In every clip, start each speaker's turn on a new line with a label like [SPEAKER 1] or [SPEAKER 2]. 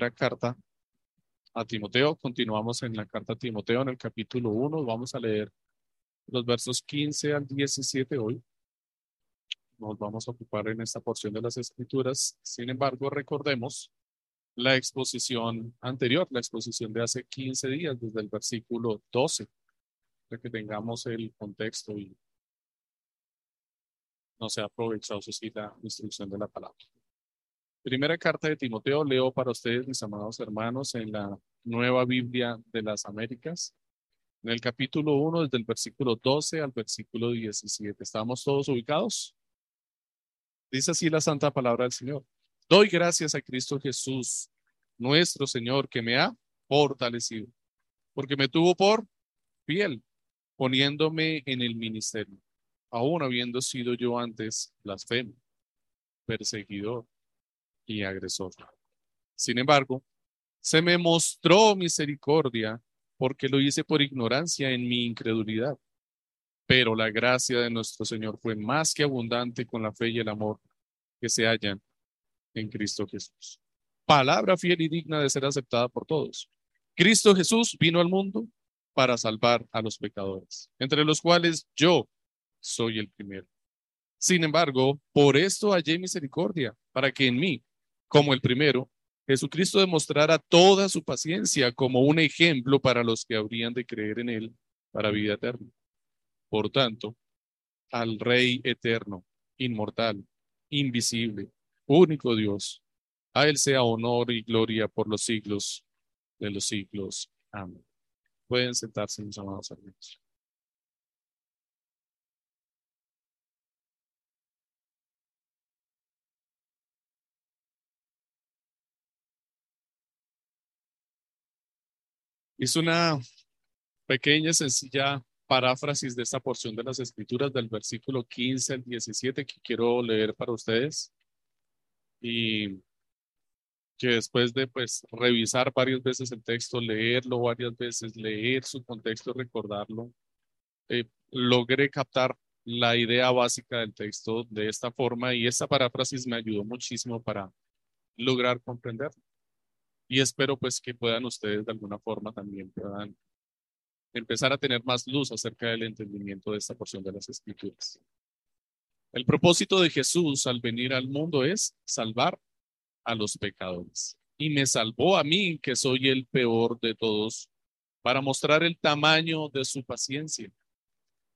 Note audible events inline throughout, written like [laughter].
[SPEAKER 1] primera carta a Timoteo. Continuamos en la carta a Timoteo en el capítulo 1. Vamos a leer los versos 15 al 17 hoy. Nos vamos a ocupar en esta porción de las escrituras. Sin embargo, recordemos la exposición anterior, la exposición de hace 15 días, desde el versículo 12, para que tengamos el contexto y no se ha aprovechado así la instrucción de la palabra. Primera carta de Timoteo, leo para ustedes, mis amados hermanos, en la Nueva Biblia de las Américas, en el capítulo 1, desde el versículo 12 al versículo 17. ¿Estamos todos ubicados? Dice así la santa palabra del Señor. Doy gracias a Cristo Jesús, nuestro Señor, que me ha fortalecido, porque me tuvo por fiel, poniéndome en el ministerio, aún habiendo sido yo antes blasfemo, perseguidor y agresor. Sin embargo, se me mostró misericordia porque lo hice por ignorancia en mi incredulidad. Pero la gracia de nuestro Señor fue más que abundante con la fe y el amor que se hallan en Cristo Jesús. Palabra fiel y digna de ser aceptada por todos. Cristo Jesús vino al mundo para salvar a los pecadores, entre los cuales yo soy el primero. Sin embargo, por esto hallé misericordia, para que en mí, como el primero, Jesucristo demostrara toda su paciencia como un ejemplo para los que habrían de creer en él para vida eterna. Por tanto, al Rey eterno, inmortal, invisible, único Dios, a Él sea honor y gloria por los siglos de los siglos. Amén. Pueden sentarse, mis amados hermanos. Es una pequeña, sencilla paráfrasis de esta porción de las escrituras del versículo 15 al 17 que quiero leer para ustedes. Y que después de pues revisar varias veces el texto, leerlo varias veces, leer su contexto, recordarlo, eh, logré captar la idea básica del texto de esta forma y esta paráfrasis me ayudó muchísimo para lograr comprenderlo y espero pues que puedan ustedes de alguna forma también puedan empezar a tener más luz acerca del entendimiento de esta porción de las escrituras. El propósito de Jesús al venir al mundo es salvar a los pecadores. Y me salvó a mí, que soy el peor de todos, para mostrar el tamaño de su paciencia,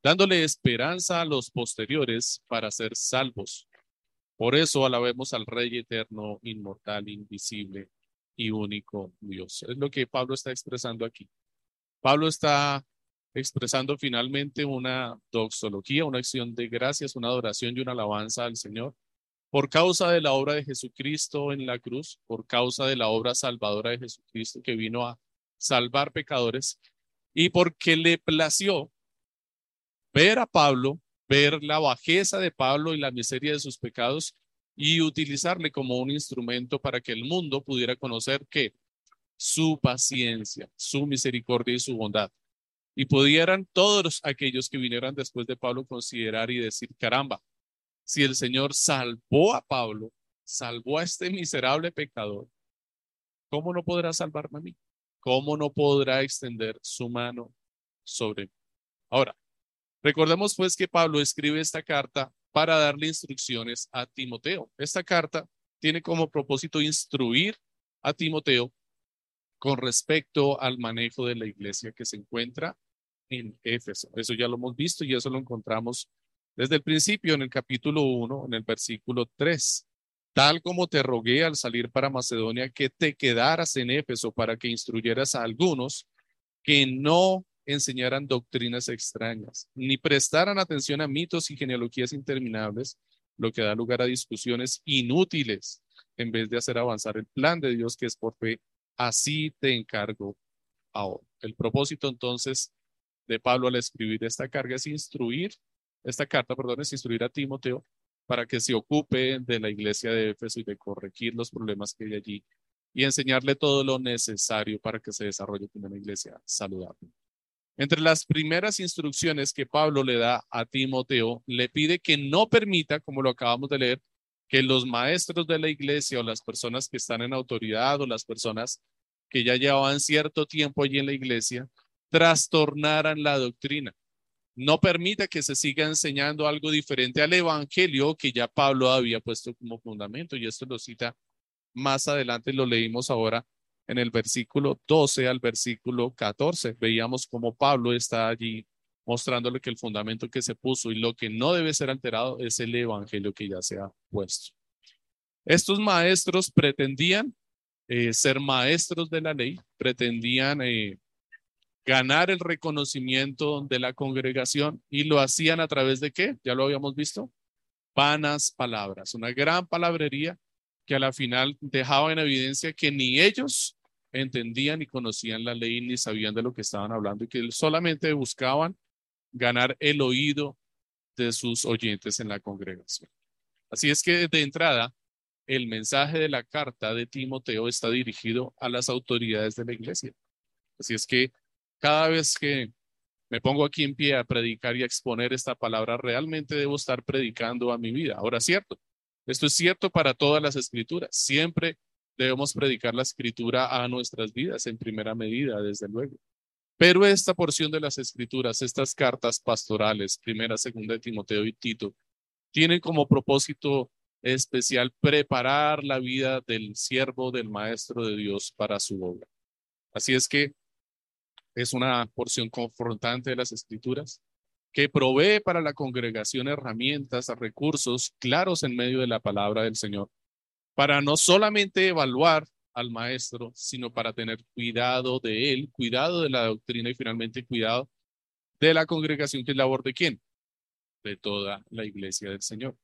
[SPEAKER 1] dándole esperanza a los posteriores para ser salvos. Por eso alabemos al Rey eterno, inmortal, invisible, y único Dios. Es lo que Pablo está expresando aquí. Pablo está expresando finalmente una doxología, una acción de gracias, una adoración y una alabanza al Señor por causa de la obra de Jesucristo en la cruz, por causa de la obra salvadora de Jesucristo que vino a salvar pecadores y porque le plació ver a Pablo, ver la bajeza de Pablo y la miseria de sus pecados y utilizarle como un instrumento para que el mundo pudiera conocer que su paciencia, su misericordia y su bondad. Y pudieran todos aquellos que vinieran después de Pablo considerar y decir, caramba, si el Señor salvó a Pablo, salvó a este miserable pecador, ¿cómo no podrá salvarme a mí? ¿Cómo no podrá extender su mano sobre mí? Ahora, recordemos pues que Pablo escribe esta carta para darle instrucciones a Timoteo. Esta carta tiene como propósito instruir a Timoteo con respecto al manejo de la iglesia que se encuentra en Éfeso. Eso ya lo hemos visto y eso lo encontramos desde el principio en el capítulo 1, en el versículo 3. Tal como te rogué al salir para Macedonia que te quedaras en Éfeso para que instruyeras a algunos que no enseñaran doctrinas extrañas, ni prestaran atención a mitos y genealogías interminables, lo que da lugar a discusiones inútiles, en vez de hacer avanzar el plan de Dios que es por fe. Así te encargo ahora. El propósito entonces de Pablo al escribir esta carga es instruir, esta carta, perdón, es instruir a Timoteo para que se ocupe de la iglesia de Éfeso y de corregir los problemas que hay allí y enseñarle todo lo necesario para que se desarrolle una iglesia saludable. Entre las primeras instrucciones que Pablo le da a Timoteo, le pide que no permita, como lo acabamos de leer, que los maestros de la iglesia o las personas que están en autoridad o las personas que ya llevaban cierto tiempo allí en la iglesia trastornaran la doctrina. No permita que se siga enseñando algo diferente al evangelio que ya Pablo había puesto como fundamento y esto lo cita más adelante, lo leímos ahora en el versículo 12 al versículo 14. Veíamos cómo Pablo está allí mostrándole que el fundamento que se puso y lo que no debe ser alterado es el evangelio que ya se ha puesto. Estos maestros pretendían eh, ser maestros de la ley, pretendían eh, ganar el reconocimiento de la congregación y lo hacían a través de qué? Ya lo habíamos visto. Vanas palabras, una gran palabrería que a la final dejaba en evidencia que ni ellos entendían ni conocían la ley ni sabían de lo que estaban hablando y que solamente buscaban ganar el oído de sus oyentes en la congregación. Así es que de entrada, el mensaje de la carta de Timoteo está dirigido a las autoridades de la iglesia. Así es que cada vez que me pongo aquí en pie a predicar y a exponer esta palabra, realmente debo estar predicando a mi vida. Ahora, cierto, esto es cierto para todas las escrituras. Siempre debemos predicar la escritura a nuestras vidas en primera medida, desde luego. Pero esta porción de las escrituras, estas cartas pastorales, primera, segunda de Timoteo y Tito, tienen como propósito especial preparar la vida del siervo, del maestro de Dios para su obra. Así es que es una porción confrontante de las escrituras que provee para la congregación herramientas, recursos claros en medio de la palabra del Señor, para no solamente evaluar al maestro, sino para tener cuidado de él, cuidado de la doctrina y finalmente cuidado de la congregación que es labor de quién? De toda la iglesia del Señor.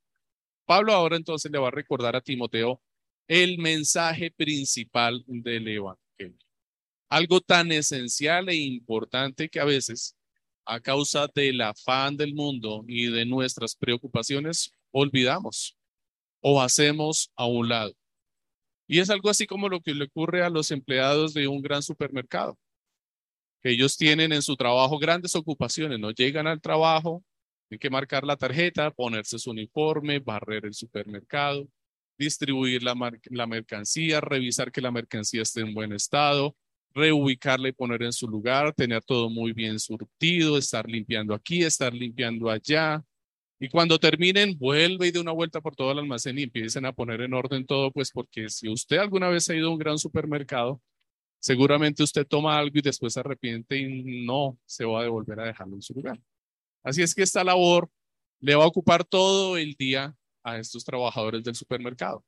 [SPEAKER 1] Pablo ahora entonces le va a recordar a Timoteo el mensaje principal del Evangelio. Algo tan esencial e importante que a veces, a causa del afán del mundo y de nuestras preocupaciones, olvidamos o hacemos a un lado. Y es algo así como lo que le ocurre a los empleados de un gran supermercado, que ellos tienen en su trabajo grandes ocupaciones, no llegan al trabajo, tienen que marcar la tarjeta, ponerse su uniforme, barrer el supermercado, distribuir la, mercancía, revisar que la mercancía esté en buen estado, reubicarla y poner en su lugar, tener todo muy bien surtido, estar limpiando aquí, estar limpiando allá, y cuando terminen, vuelve y de una vuelta por todo el almacén y empiecen a poner en orden todo, pues porque si usted alguna vez ha ido a un gran supermercado, seguramente usted toma algo y después se arrepiente y no se va a devolver a dejarlo en su lugar. Así es que esta labor le va a ocupar todo el día a estos trabajadores del supermercado.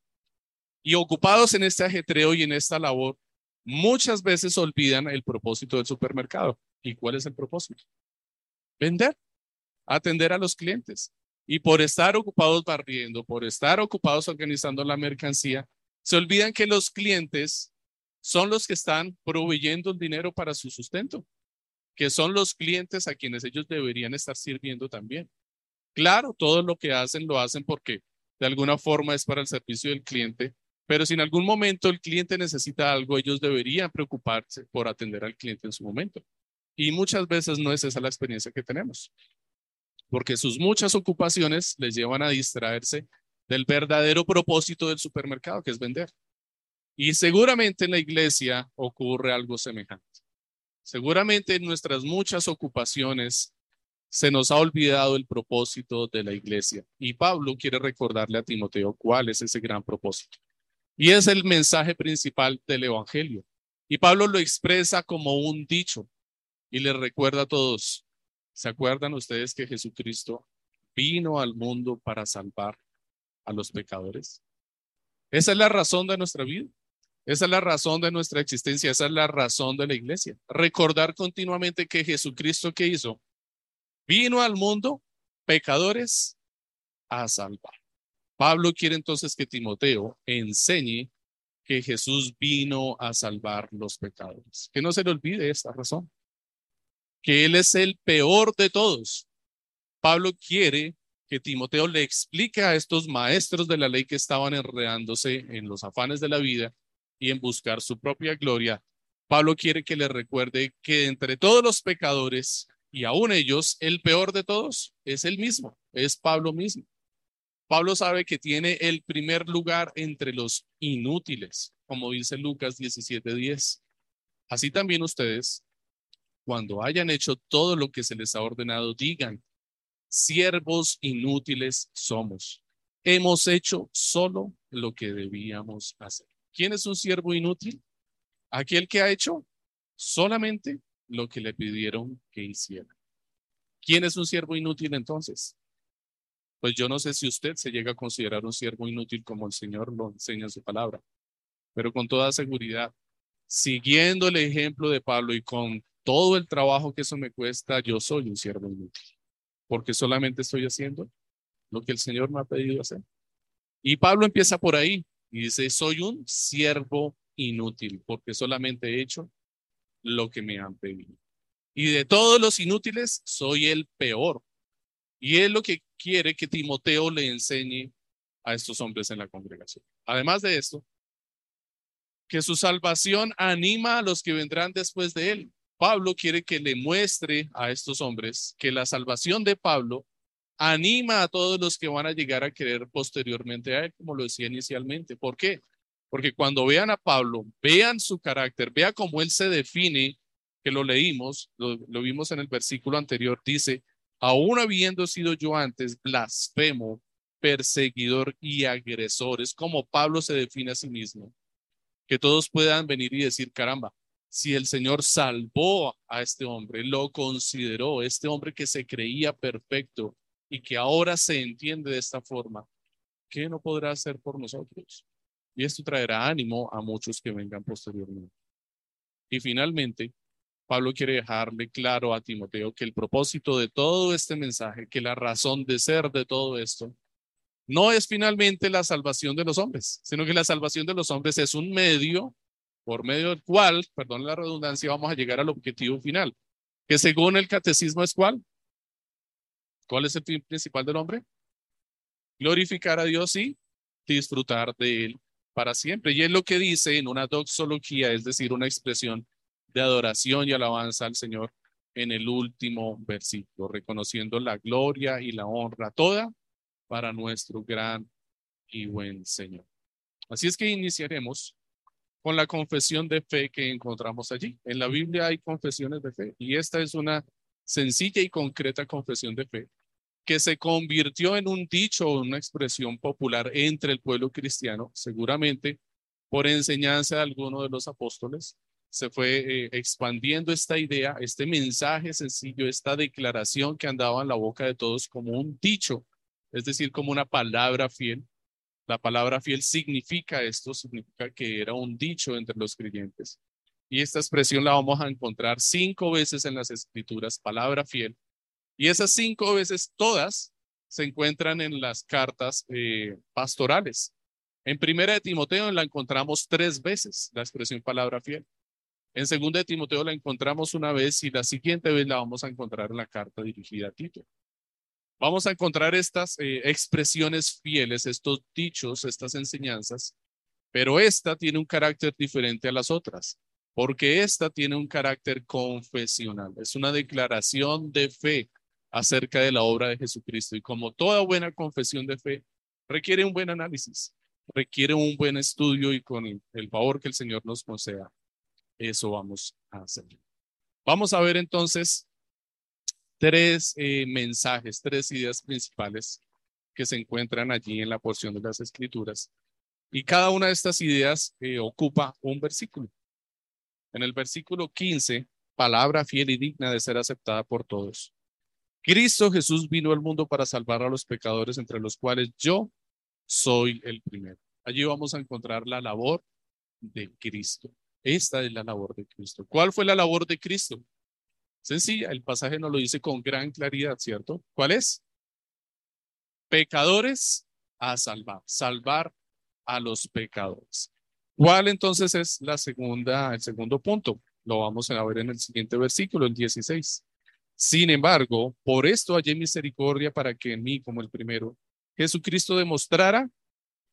[SPEAKER 1] Y ocupados en este ajetreo y en esta labor, muchas veces olvidan el propósito del supermercado. ¿Y cuál es el propósito? Vender, atender a los clientes. Y por estar ocupados barriendo, por estar ocupados organizando la mercancía, se olvidan que los clientes son los que están proveyendo el dinero para su sustento, que son los clientes a quienes ellos deberían estar sirviendo también. Claro, todo lo que hacen lo hacen porque de alguna forma es para el servicio del cliente, pero si en algún momento el cliente necesita algo, ellos deberían preocuparse por atender al cliente en su momento. Y muchas veces no es esa la experiencia que tenemos porque sus muchas ocupaciones les llevan a distraerse del verdadero propósito del supermercado, que es vender. Y seguramente en la iglesia ocurre algo semejante. Seguramente en nuestras muchas ocupaciones se nos ha olvidado el propósito de la iglesia. Y Pablo quiere recordarle a Timoteo cuál es ese gran propósito. Y es el mensaje principal del Evangelio. Y Pablo lo expresa como un dicho y le recuerda a todos, ¿Se acuerdan ustedes que Jesucristo vino al mundo para salvar a los pecadores? Esa es la razón de nuestra vida. Esa es la razón de nuestra existencia. Esa es la razón de la iglesia. Recordar continuamente que Jesucristo que hizo vino al mundo pecadores a salvar. Pablo quiere entonces que Timoteo enseñe que Jesús vino a salvar los pecadores. Que no se le olvide esta razón que Él es el peor de todos. Pablo quiere que Timoteo le explique a estos maestros de la ley que estaban enredándose en los afanes de la vida y en buscar su propia gloria. Pablo quiere que le recuerde que entre todos los pecadores y aún ellos, el peor de todos es él mismo, es Pablo mismo. Pablo sabe que tiene el primer lugar entre los inútiles, como dice Lucas 17:10. Así también ustedes, cuando hayan hecho todo lo que se les ha ordenado, digan, siervos inútiles somos. Hemos hecho solo lo que debíamos hacer. ¿Quién es un siervo inútil? Aquel que ha hecho solamente lo que le pidieron que hiciera. ¿Quién es un siervo inútil entonces? Pues yo no sé si usted se llega a considerar un siervo inútil como el Señor lo enseña en su palabra, pero con toda seguridad, siguiendo el ejemplo de Pablo y con todo el trabajo que eso me cuesta, yo soy un siervo inútil, porque solamente estoy haciendo lo que el Señor me ha pedido hacer. Y Pablo empieza por ahí y dice, soy un siervo inútil, porque solamente he hecho lo que me han pedido. Y de todos los inútiles, soy el peor. Y es lo que quiere que Timoteo le enseñe a estos hombres en la congregación. Además de esto, que su salvación anima a los que vendrán después de él. Pablo quiere que le muestre a estos hombres que la salvación de Pablo anima a todos los que van a llegar a querer posteriormente a él, como lo decía inicialmente. ¿Por qué? Porque cuando vean a Pablo, vean su carácter, vea cómo él se define, que lo leímos, lo, vimos en el versículo anterior, dice, aún habiendo sido yo antes blasfemo, perseguidor y agresor, es como Pablo se define a sí mismo, que todos puedan venir y decir, caramba, si el Señor salvó a este hombre, lo consideró, este hombre que se creía perfecto y que ahora se entiende de esta forma, ¿qué no podrá hacer por nosotros? y esto traerá ánimo a muchos que vengan posteriormente. Y finalmente, Pablo quiere dejarle claro a Timoteo que el propósito de todo este mensaje, que la razón de ser de todo esto, no es finalmente la salvación de los hombres, sino que la salvación de los hombres es un medio por medio del cual, perdón la redundancia, vamos a llegar al objetivo final, que según el catecismo es cuál? ¿Cuál es el fin principal del hombre? Glorificar a Dios y disfrutar de él para siempre. Y es lo que dice en una doxología, es decir, una expresión de adoración y alabanza al Señor en el último versículo, reconociendo la gloria y la honra toda para nuestro gran y buen Señor. Así es que iniciaremos con la confesión de fe que encontramos allí. En la Biblia hay confesiones de fe y esta es una sencilla y concreta confesión de fe que se convirtió en un dicho o una expresión popular entre el pueblo cristiano, seguramente por enseñanza de alguno de los apóstoles, se fue eh, expandiendo esta idea, este mensaje sencillo, esta declaración que andaba en la boca de todos como un dicho, es decir, como una palabra fiel. La palabra fiel significa esto, significa que era un dicho entre los creyentes. Y esta expresión la vamos a encontrar cinco veces en las escrituras, palabra fiel, y esas cinco veces todas se encuentran en las cartas eh, pastorales. En primera de Timoteo la encontramos tres veces, la expresión palabra fiel. En segunda de Timoteo la encontramos una vez y la siguiente vez la vamos a encontrar en la carta dirigida a Tito. Vamos a encontrar estas eh, expresiones fieles, estos dichos, estas enseñanzas, pero esta tiene un carácter diferente a las otras, porque esta tiene un carácter confesional, es una declaración de fe acerca de la obra de Jesucristo. Y como toda buena confesión de fe, requiere un buen análisis, requiere un buen estudio y con el favor que el Señor nos conceda, eso vamos a hacer. Vamos a ver entonces tres eh, mensajes, tres ideas principales que se encuentran allí en la porción de las Escrituras. Y cada una de estas ideas eh, ocupa un versículo. En el versículo 15, palabra fiel y digna de ser aceptada por todos. Cristo Jesús vino al mundo para salvar a los pecadores, entre los cuales yo soy el primero. Allí vamos a encontrar la labor de Cristo. Esta es la labor de Cristo. ¿Cuál fue la labor de Cristo? Sencilla, el pasaje nos lo dice con gran claridad, ¿cierto? ¿Cuál es? Pecadores a salvar, salvar a los pecadores. ¿Cuál entonces es la segunda, el segundo punto? Lo vamos a ver en el siguiente versículo, el 16. Sin embargo, por esto hallé misericordia para que en mí, como el primero, Jesucristo demostrara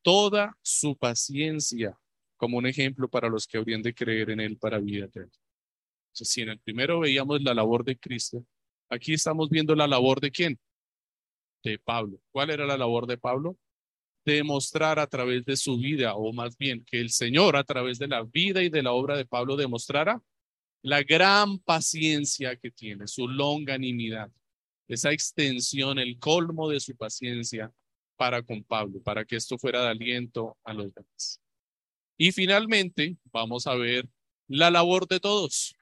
[SPEAKER 1] toda su paciencia como un ejemplo para los que habrían de creer en él para vida eterna. Si en el primero veíamos la labor de Cristo, aquí estamos viendo la labor de quién? De Pablo. ¿Cuál era la labor de Pablo? demostrar a través de su vida, o más bien que el Señor a través de la vida y de la obra de Pablo demostrara la gran paciencia que tiene, su longanimidad, esa extensión, el colmo de su paciencia para con Pablo, para que esto fuera de aliento a los demás. Y finalmente vamos a ver la labor de todos,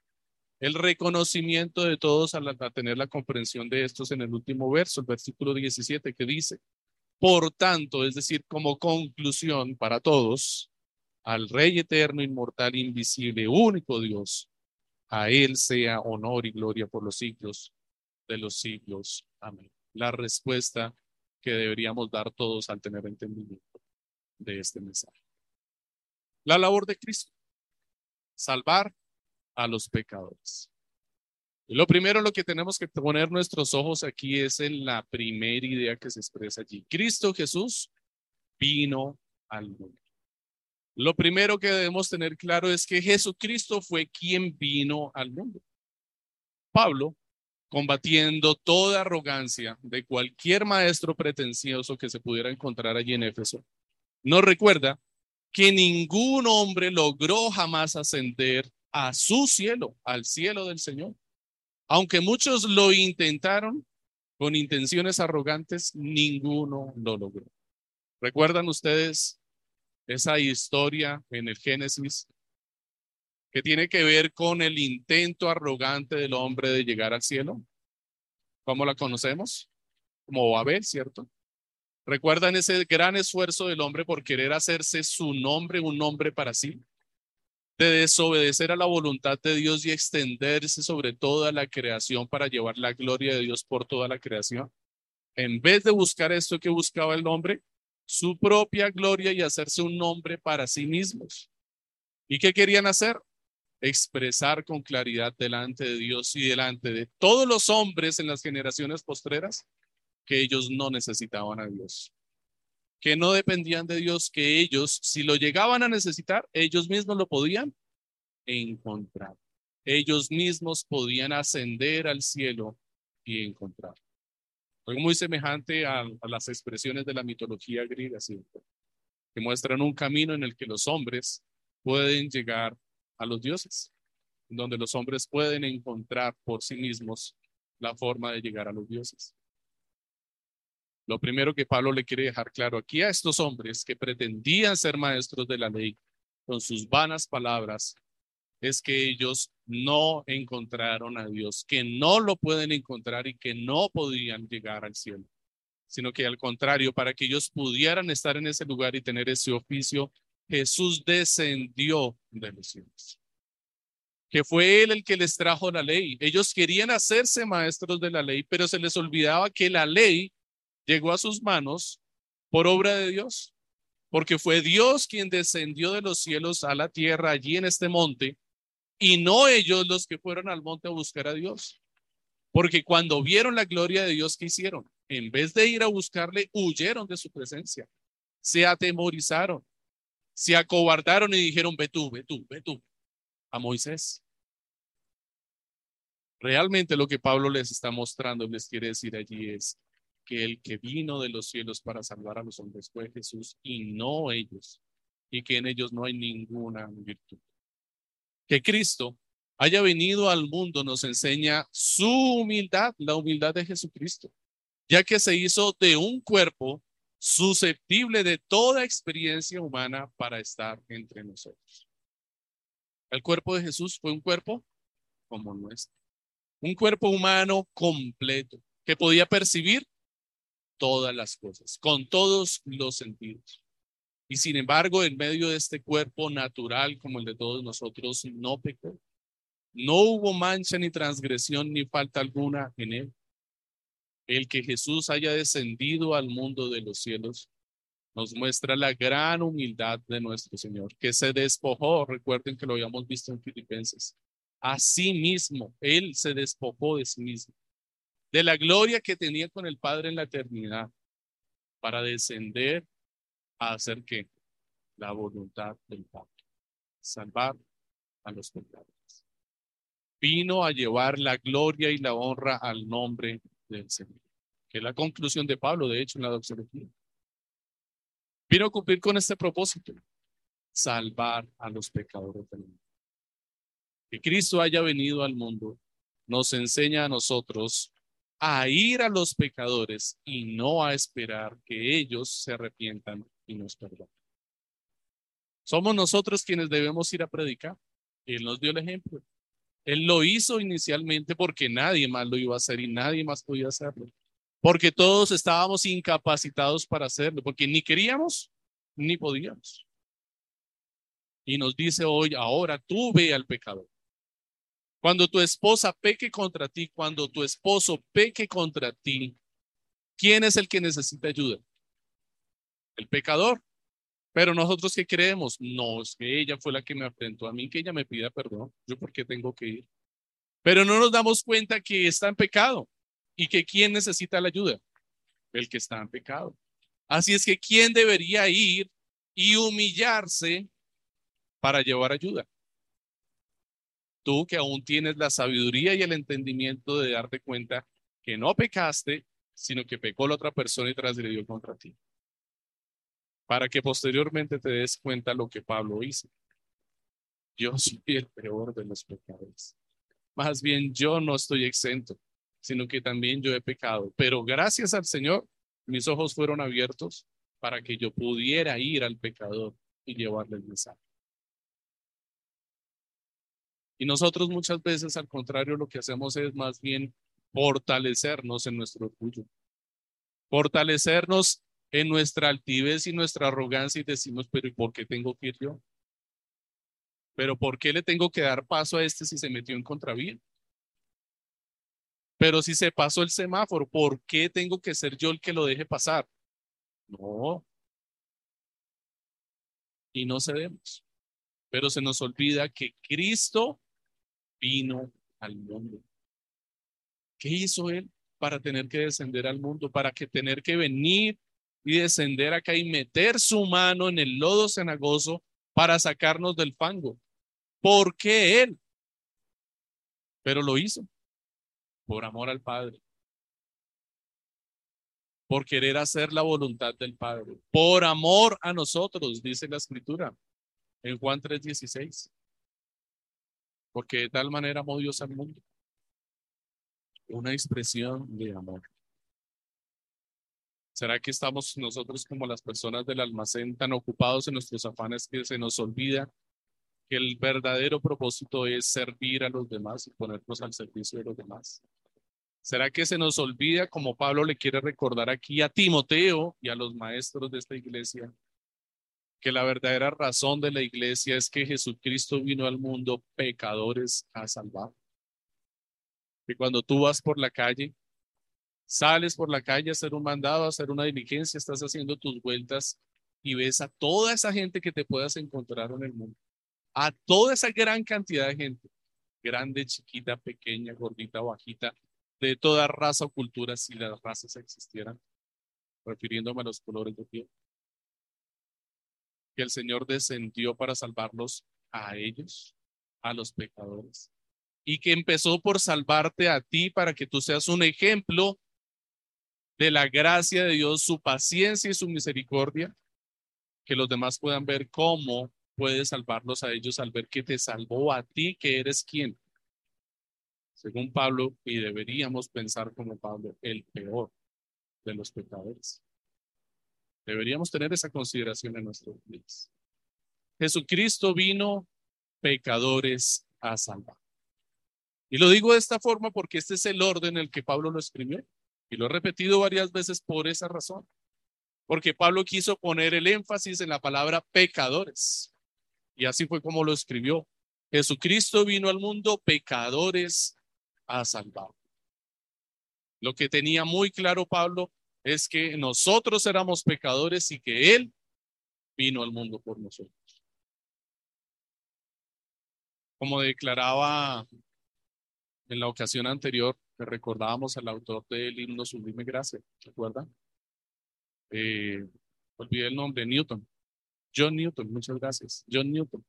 [SPEAKER 1] el reconocimiento de todos a, a tener la comprensión de estos en el último verso, el versículo 17, que dice, por tanto, es decir, como conclusión para todos, al Rey eterno, inmortal, invisible, único Dios, a Él sea honor y gloria por los siglos de los siglos. Amén. La respuesta que deberíamos dar todos al tener entendimiento de este mensaje. La labor de Cristo, salvar a los pecadores. Lo primero lo que tenemos que poner nuestros ojos aquí es en la primera idea que se expresa allí. Cristo Jesús vino al mundo. Lo primero que debemos tener claro es que Jesucristo fue quien vino al mundo. Pablo, combatiendo toda arrogancia de cualquier maestro pretencioso que se pudiera encontrar allí en Éfeso, nos recuerda que ningún hombre logró jamás ascender a su cielo, al cielo del Señor. Aunque muchos lo intentaron con intenciones arrogantes, ninguno lo logró. ¿Recuerdan ustedes esa historia en el Génesis que tiene que ver con el intento arrogante del hombre de llegar al cielo? ¿Cómo la conocemos? Como Babel, ¿cierto? ¿Recuerdan ese gran esfuerzo del hombre por querer hacerse su nombre un nombre para sí? De desobedecer a la voluntad de Dios y extenderse sobre toda la creación para llevar la gloria de Dios por toda la creación. En vez de buscar esto que buscaba el hombre, su propia gloria y hacerse un nombre para sí mismos. ¿Y qué querían hacer? Expresar con claridad delante de Dios y delante de todos los hombres en las generaciones postreras que ellos no necesitaban a Dios que no dependían de Dios, que ellos, si lo llegaban a necesitar, ellos mismos lo podían encontrar. Ellos mismos podían ascender al cielo y encontrar. Algo muy semejante a, las expresiones de la mitología griega, que muestran un camino en el que los hombres pueden llegar a los dioses, donde los hombres pueden encontrar por sí mismos la forma de llegar a los dioses. Lo primero que Pablo le quiere dejar claro aquí a estos hombres que pretendían ser maestros de la ley con sus vanas palabras es que ellos no encontraron a Dios, que no lo pueden encontrar y que no podían llegar al cielo, sino que al contrario, para que ellos pudieran estar en ese lugar y tener ese oficio, Jesús descendió de los cielos. Que fue él el que les trajo la ley. Ellos querían hacerse maestros de la ley, pero se les olvidaba que la ley llegó a sus manos por obra de Dios, porque fue Dios quien descendió de los cielos a la tierra allí en este monte y no ellos los que fueron al monte a buscar a Dios. Porque cuando vieron la gloria de Dios, ¿qué hicieron? En vez de ir a buscarle, huyeron de su presencia, se atemorizaron, se acobardaron y dijeron, ve tú, ve tú, ve tú, a Moisés. Realmente lo que Pablo les está mostrando, les quiere decir allí es, que el que vino de los cielos para salvar a los hombres fue Jesús y no ellos, y que en ellos no hay ninguna virtud. Que Cristo haya venido al mundo nos enseña su humildad, la humildad de Jesucristo, ya que se hizo de un cuerpo susceptible de toda experiencia humana para estar entre nosotros. El cuerpo de Jesús fue un cuerpo como nuestro, un cuerpo humano completo que podía percibir todas las cosas, con todos los sentidos. Y sin embargo, en medio de este cuerpo natural como el de todos nosotros, no pecó. No hubo mancha ni transgresión ni falta alguna en él. El que Jesús haya descendido al mundo de los cielos nos muestra la gran humildad de nuestro Señor, que se despojó, recuerden que lo habíamos visto en Filipenses, a sí mismo, Él se despojó de sí mismo de la gloria que tenía con el Padre en la eternidad para descender a hacer que la voluntad del Padre, salvar a los pecadores. Vino a llevar la gloria y la honra al nombre del Señor, que es la conclusión de Pablo, de hecho, en la doxología. Vino a cumplir con este propósito, salvar a los pecadores del mundo. Que Cristo haya venido al mundo nos enseña a nosotros a ir a los pecadores y no a esperar que ellos se arrepientan y nos perdonen. Somos nosotros quienes debemos ir a predicar. Él nos dio el ejemplo. Él lo hizo inicialmente porque nadie más lo iba a hacer y nadie más podía hacerlo. Porque todos estábamos incapacitados para hacerlo, porque ni queríamos ni podíamos. Y nos dice hoy, ahora tú ve al pecador. Cuando tu esposa peque contra ti, cuando tu esposo peque contra ti, ¿quién es el que necesita ayuda? El pecador. Pero nosotros qué creemos? No, es que ella fue la que me afrentó a mí, que ella me pida perdón. Yo por qué tengo que ir. Pero no nos damos cuenta que está en pecado y que quién necesita la ayuda? El que está en pecado. Así es que quién debería ir y humillarse para llevar ayuda. Tú que aún tienes la sabiduría y el entendimiento de darte cuenta que no pecaste, sino que pecó la otra persona y transgredió contra ti. Para que posteriormente te des cuenta lo que Pablo hizo. Yo soy el peor de los pecadores. Más bien yo no estoy exento, sino que también yo he pecado. Pero gracias al Señor, mis ojos fueron abiertos para que yo pudiera ir al pecador y llevarle el mensaje. Y nosotros muchas veces, al contrario, lo que hacemos es más bien fortalecernos en nuestro orgullo, fortalecernos en nuestra altivez y nuestra arrogancia y decimos, pero ¿y por qué tengo que ir yo? ¿Pero por qué le tengo que dar paso a este si se metió en contravía? Pero si se pasó el semáforo, ¿por qué tengo que ser yo el que lo deje pasar? No. Y no cedemos. Pero se nos olvida que Cristo vino al mundo. ¿Qué hizo él para tener que descender al mundo? Para que tener que venir y descender acá y meter su mano en el lodo cenagoso para sacarnos del fango. ¿Por qué él? Pero lo hizo por amor al Padre, por querer hacer la voluntad del Padre, por amor a nosotros, dice la Escritura en Juan 3:16 porque de tal manera amó Dios al mundo. Una expresión de amor. ¿Será que estamos nosotros como las personas del almacén tan ocupados en nuestros afanes que se nos olvida que el verdadero propósito es servir a los demás y ponernos al servicio de los demás? ¿Será que se nos olvida, como Pablo le quiere recordar aquí a Timoteo y a los maestros de esta iglesia, que la verdadera razón de la iglesia es que Jesucristo vino al mundo pecadores a salvar. Que cuando tú vas por la calle, sales por la calle a hacer un mandado, a hacer una diligencia, estás haciendo tus vueltas y ves a toda esa gente que te puedas encontrar en el mundo, a toda esa gran cantidad de gente, grande, chiquita, pequeña, gordita, bajita, de toda raza o cultura, si las razas existieran, refiriéndome a los colores de piel que el Señor descendió para salvarlos a ellos, a los pecadores, y que empezó por salvarte a ti para que tú seas un ejemplo de la gracia de Dios, su paciencia y su misericordia, que los demás puedan ver cómo puedes salvarlos a ellos al ver que te salvó a ti, que eres quien, según Pablo, y deberíamos pensar como Pablo, el peor de los pecadores. Deberíamos tener esa consideración en nuestros días. Jesucristo vino pecadores a salvar. Y lo digo de esta forma porque este es el orden en el que Pablo lo escribió. Y lo he repetido varias veces por esa razón. Porque Pablo quiso poner el énfasis en la palabra pecadores. Y así fue como lo escribió. Jesucristo vino al mundo pecadores a salvar. Lo que tenía muy claro Pablo es que nosotros éramos pecadores y que Él vino al mundo por nosotros. Como declaraba en la ocasión anterior, que recordábamos al autor del himno Sublime Gracia, ¿recuerdan? Eh, olvidé el nombre, Newton. John Newton, muchas gracias. John Newton.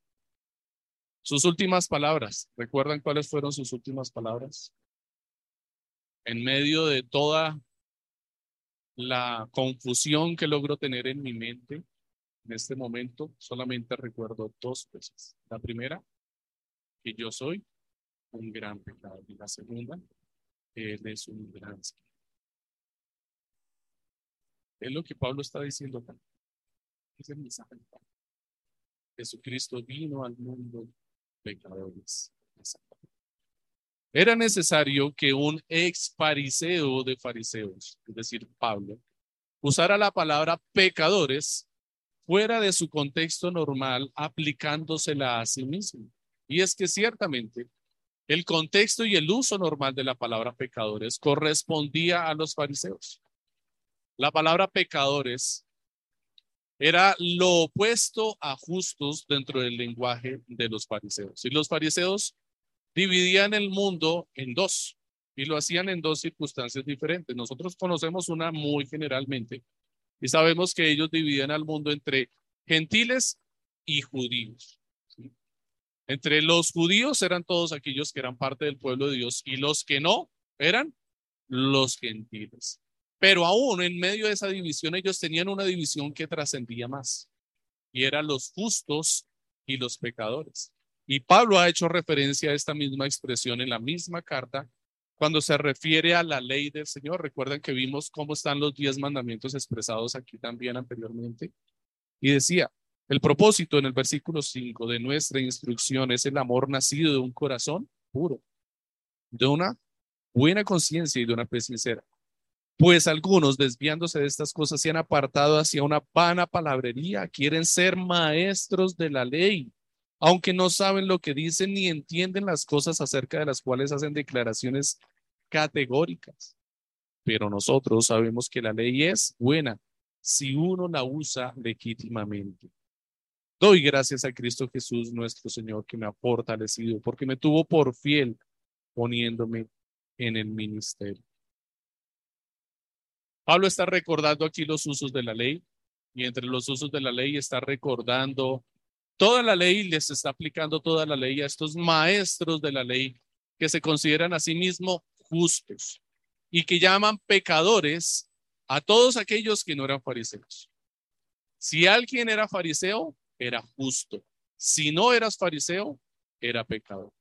[SPEAKER 1] Sus últimas palabras, ¿recuerdan cuáles fueron sus últimas palabras? En medio de toda la confusión que logro tener en mi mente, En este momento solamente recuerdo dos cosas. La primera, que yo soy un gran pecador. Y la segunda, Él es un gran Es lo que Pablo está diciendo acá. Es el mensaje Jesucristo vino al mundo pecadores. Era necesario que un ex fariseo de fariseos, es decir, Pablo, usara la palabra pecadores fuera de su contexto normal, aplicándosela a sí mismo. Y es que ciertamente el contexto y el uso normal de la palabra pecadores correspondía a los fariseos. La palabra pecadores era lo opuesto a justos dentro del lenguaje de los fariseos. Y los fariseos dividían el mundo en dos y lo hacían en dos circunstancias diferentes. Nosotros conocemos una muy generalmente y sabemos que ellos dividían al mundo entre gentiles y judíos. Entre los judíos eran todos aquellos que eran parte del pueblo de Dios y los que no eran los gentiles. Pero aún en medio de esa división ellos tenían una división que trascendía más y eran los justos y los pecadores. Y Pablo ha hecho referencia a esta misma expresión en la misma carta cuando se refiere a la ley del Señor. Recuerdan que vimos cómo están los diez mandamientos expresados aquí también anteriormente. Y decía, el propósito en el versículo 5 de nuestra instrucción es el amor nacido de un corazón puro, de una buena conciencia y de una fe sincera. Pues algunos, desviándose de estas cosas, se han apartado hacia una vana palabrería, quieren ser maestros de la ley aunque no saben lo que dicen ni entienden las cosas acerca de las cuales hacen declaraciones categóricas. Pero nosotros sabemos que la ley es buena si uno la usa legítimamente. Doy gracias a Cristo Jesús, nuestro Señor, que me ha fortalecido, porque me tuvo por fiel poniéndome en el ministerio. Pablo está recordando aquí los usos de la ley y entre los usos de la ley está recordando Toda la ley les está aplicando toda la ley a estos maestros de la ley que se consideran a sí mismos justos y que llaman pecadores a todos aquellos que no eran fariseos. Si alguien era fariseo, era justo. Si no eras fariseo, era pecador.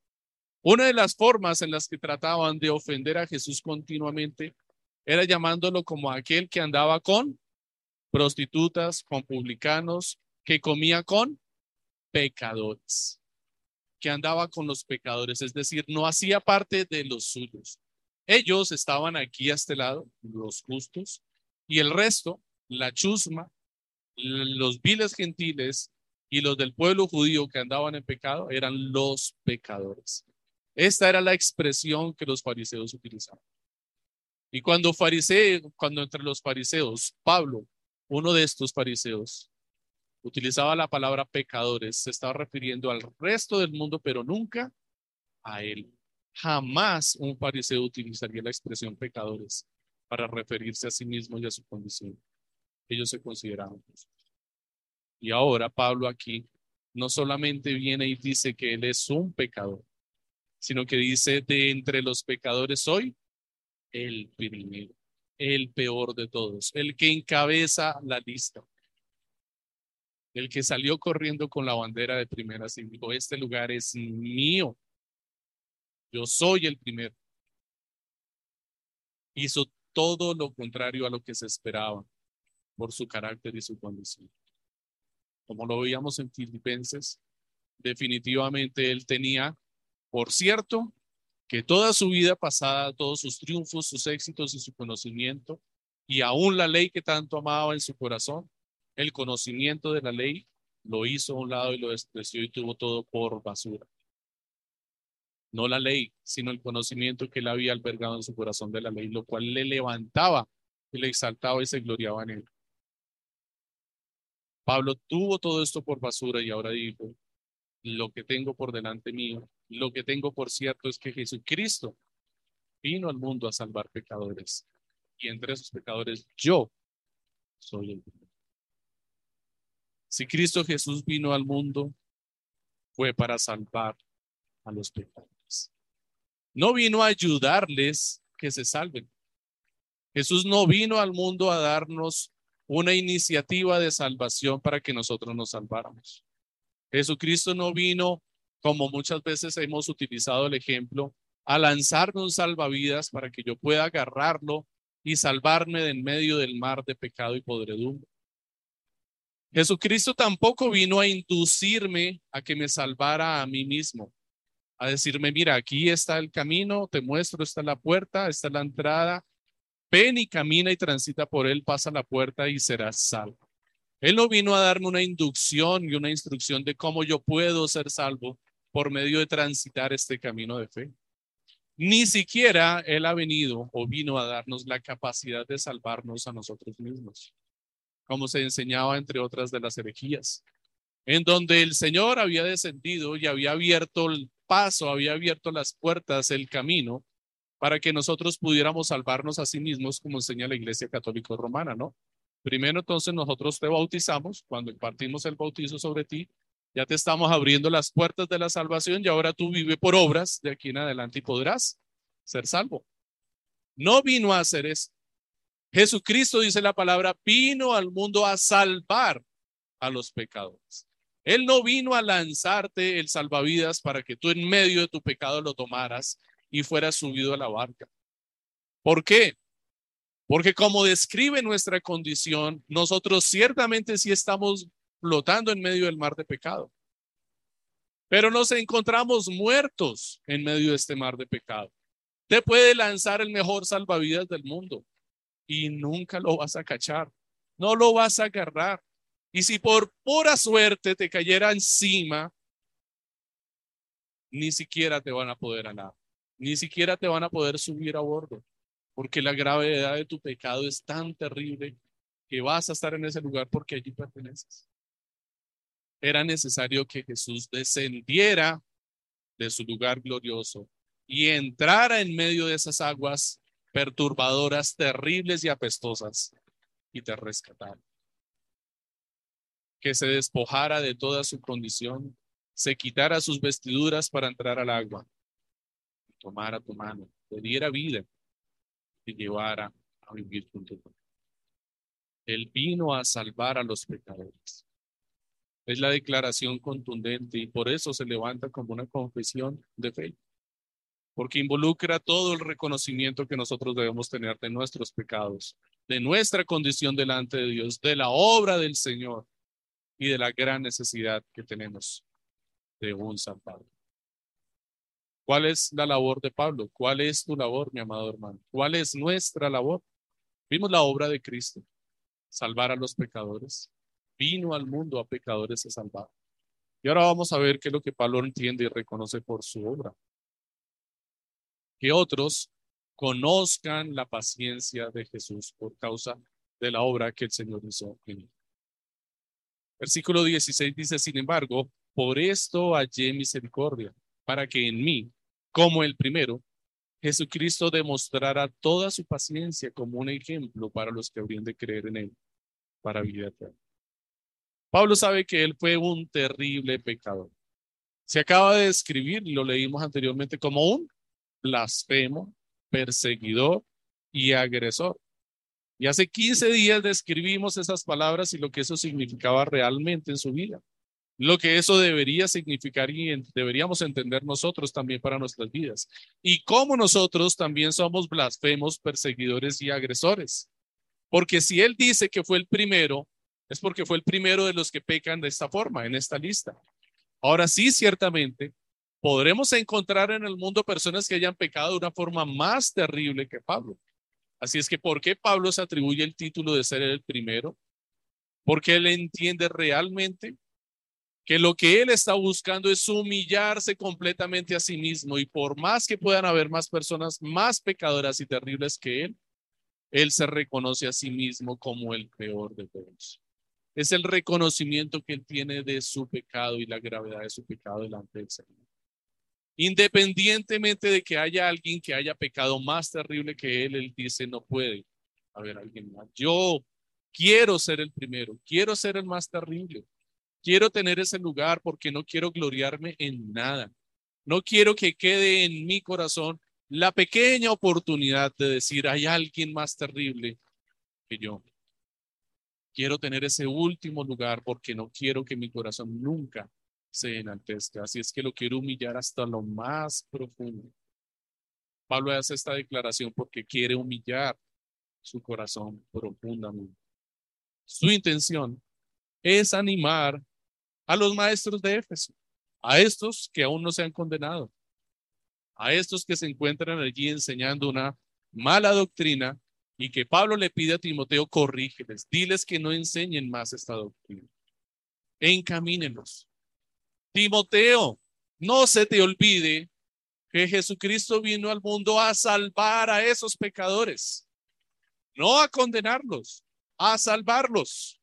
[SPEAKER 1] Una de las formas en las que trataban de ofender a Jesús continuamente era llamándolo como aquel que andaba con prostitutas, con publicanos, que comía con pecadores, que andaba con los pecadores, es decir, no hacía parte de los suyos. Ellos estaban aquí a este lado, los justos, y el resto, la chusma, los viles gentiles y los del pueblo judío que andaban en pecado eran los pecadores. Esta era la expresión que los fariseos utilizaban. Y cuando fariseo, cuando entre los fariseos, Pablo, uno de estos fariseos, utilizaba la palabra pecadores, se estaba refiriendo al resto del mundo, pero nunca a él. Jamás un fariseo utilizaría la expresión pecadores para referirse a sí mismo y a su condición. Ellos se consideraban Y ahora Pablo aquí no solamente viene y dice que él es un pecador, sino que dice de entre los pecadores soy el primero, el peor de todos, el que encabeza la lista el que salió corriendo con la bandera de primera y dijo, este lugar es mío. Yo soy el primero. Hizo todo lo contrario a lo que se esperaba por su carácter y su condición. Como lo veíamos en Filipenses, definitivamente él tenía, por cierto, que toda su vida pasada, todos sus triunfos, sus éxitos y su conocimiento, y aún la ley que tanto amaba en su corazón, el conocimiento de la ley, lo hizo a un lado y lo despreció y tuvo todo por basura. No la ley, sino el conocimiento que él había albergado en su corazón de la ley, lo cual le levantaba y le exaltaba y se gloriaba en él. Pablo tuvo todo esto por basura y ahora dijo, lo que tengo por delante mío, lo que tengo por cierto es que Jesucristo vino al mundo a salvar pecadores. Y entre esos pecadores yo soy el. Si Cristo Jesús vino al mundo, fue para salvar a los pecadores. No vino a ayudarles que se salven. Jesús no vino al mundo a darnos una iniciativa de salvación para que nosotros nos salváramos. Jesucristo no vino, como muchas veces hemos utilizado el ejemplo, a lanzarme un salvavidas para que yo pueda agarrarlo y salvarme de en medio del mar de pecado y podredumbre. Jesucristo tampoco vino a inducirme a que me salvara a mí mismo, a decirme, mira, aquí está el camino, te muestro, está la puerta, está la entrada, ven y camina y transita por él, pasa la puerta y serás salvo. Él no vino a darme una inducción y una instrucción de cómo yo puedo ser salvo por medio de transitar este camino de fe. Ni siquiera Él ha venido o vino a darnos la capacidad de salvarnos a nosotros mismos, como se enseñaba entre otras de las herejías, en donde el Señor había descendido y había abierto el paso, había abierto las puertas, el camino, para que nosotros pudiéramos salvarnos a sí mismos, como enseña la Iglesia Católica Romana, ¿no? Primero entonces nosotros te bautizamos, cuando impartimos el bautizo sobre ti, ya te estamos abriendo las puertas de la salvación y ahora tú vive por obras de aquí en adelante y podrás ser salvo. No vino a hacer. Jesucristo, dice la palabra, vino al mundo a salvar a los pecadores. Él no vino a lanzarte el salvavidas para que tú en medio de tu pecado lo tomaras y fueras subido a la barca. ¿Por qué? Porque como describe nuestra condición, nosotros ciertamente sí estamos flotando en medio del mar de pecado. Pero nos encontramos muertos en medio de este mar de pecado. Te puede lanzar el mejor salvavidas del mundo y nunca lo vas a cachar. No lo vas a agarrar. Y si por pura suerte te cayera encima, ni siquiera te van a poder alar. Ni siquiera te van a poder subir a bordo porque la gravedad de tu pecado es tan terrible que vas a estar en ese lugar porque allí perteneces. Era necesario que Jesús descendiera de su lugar glorioso y entrara en medio de esas aguas perturbadoras, terribles y apestosas y te rescatara. Que se despojara de toda su condición, se quitara sus vestiduras para entrar al agua, tomara tu mano, te diera vida llevara a vivir junto él. Él vino a salvar a los pecadores. Es la declaración contundente y por eso se levanta como una confesión de fe, porque involucra todo el reconocimiento que nosotros debemos tener de nuestros pecados, de nuestra condición delante de Dios, de la obra del Señor y de la gran necesidad que tenemos de un Salvador. ¿Cuál es la labor de Pablo? ¿Cuál es tu labor, mi amado hermano? ¿Cuál es nuestra labor? Vimos la obra de Cristo, salvar a los pecadores. Vino al mundo a pecadores a salvar. Y ahora vamos a ver qué es lo que Pablo entiende y reconoce por su obra. Que otros conozcan la paciencia de Jesús por causa de la obra que el Señor hizo en él. Versículo 16 dice, sin embargo, por esto hallé misericordia, para que en mí, como el primero, Jesucristo demostrará toda su paciencia como un ejemplo para los que habrían de creer en él para vida eterna. Pablo sabe que él fue un terrible pecador. Se acaba de describir, lo leímos anteriormente, como un blasfemo, perseguidor y agresor. Y hace 15 días describimos esas palabras y lo que eso significaba realmente en su vida lo que eso debería significar y deberíamos entender nosotros también para nuestras vidas. Y cómo nosotros también somos blasfemos, perseguidores y agresores. Porque si Él dice que fue el primero, es porque fue el primero de los que pecan de esta forma, en esta lista. Ahora sí, ciertamente, podremos encontrar en el mundo personas que hayan pecado de una forma más terrible que Pablo. Así es que, ¿por qué Pablo se atribuye el título de ser el primero? Porque él entiende realmente que lo que él está buscando es humillarse completamente a sí mismo y por más que puedan haber más personas más pecadoras y terribles que él, él se reconoce a sí mismo como el peor de todos. Es el reconocimiento que él tiene de su pecado y la gravedad de su pecado delante del Señor. Independientemente de que haya alguien que haya pecado más terrible que él, él dice, no puede haber alguien más. Yo quiero ser el primero, quiero ser el más terrible. Quiero tener ese lugar porque no quiero gloriarme en nada. No quiero que quede en mi corazón la pequeña oportunidad de decir, hay alguien más terrible que yo. Quiero tener ese último lugar porque no quiero que mi corazón nunca se enaltezca. Así es que lo quiero humillar hasta lo más profundo. Pablo hace esta declaración porque quiere humillar su corazón profundamente. Su intención es animar a los maestros de Éfeso, a estos que aún no se han condenado, a estos que se encuentran allí enseñando una mala doctrina y que Pablo le pide a Timoteo, corrígeles, diles que no enseñen más esta doctrina. Encamínenlos. Timoteo, no se te olvide que Jesucristo vino al mundo a salvar a esos pecadores, no a condenarlos, a salvarlos.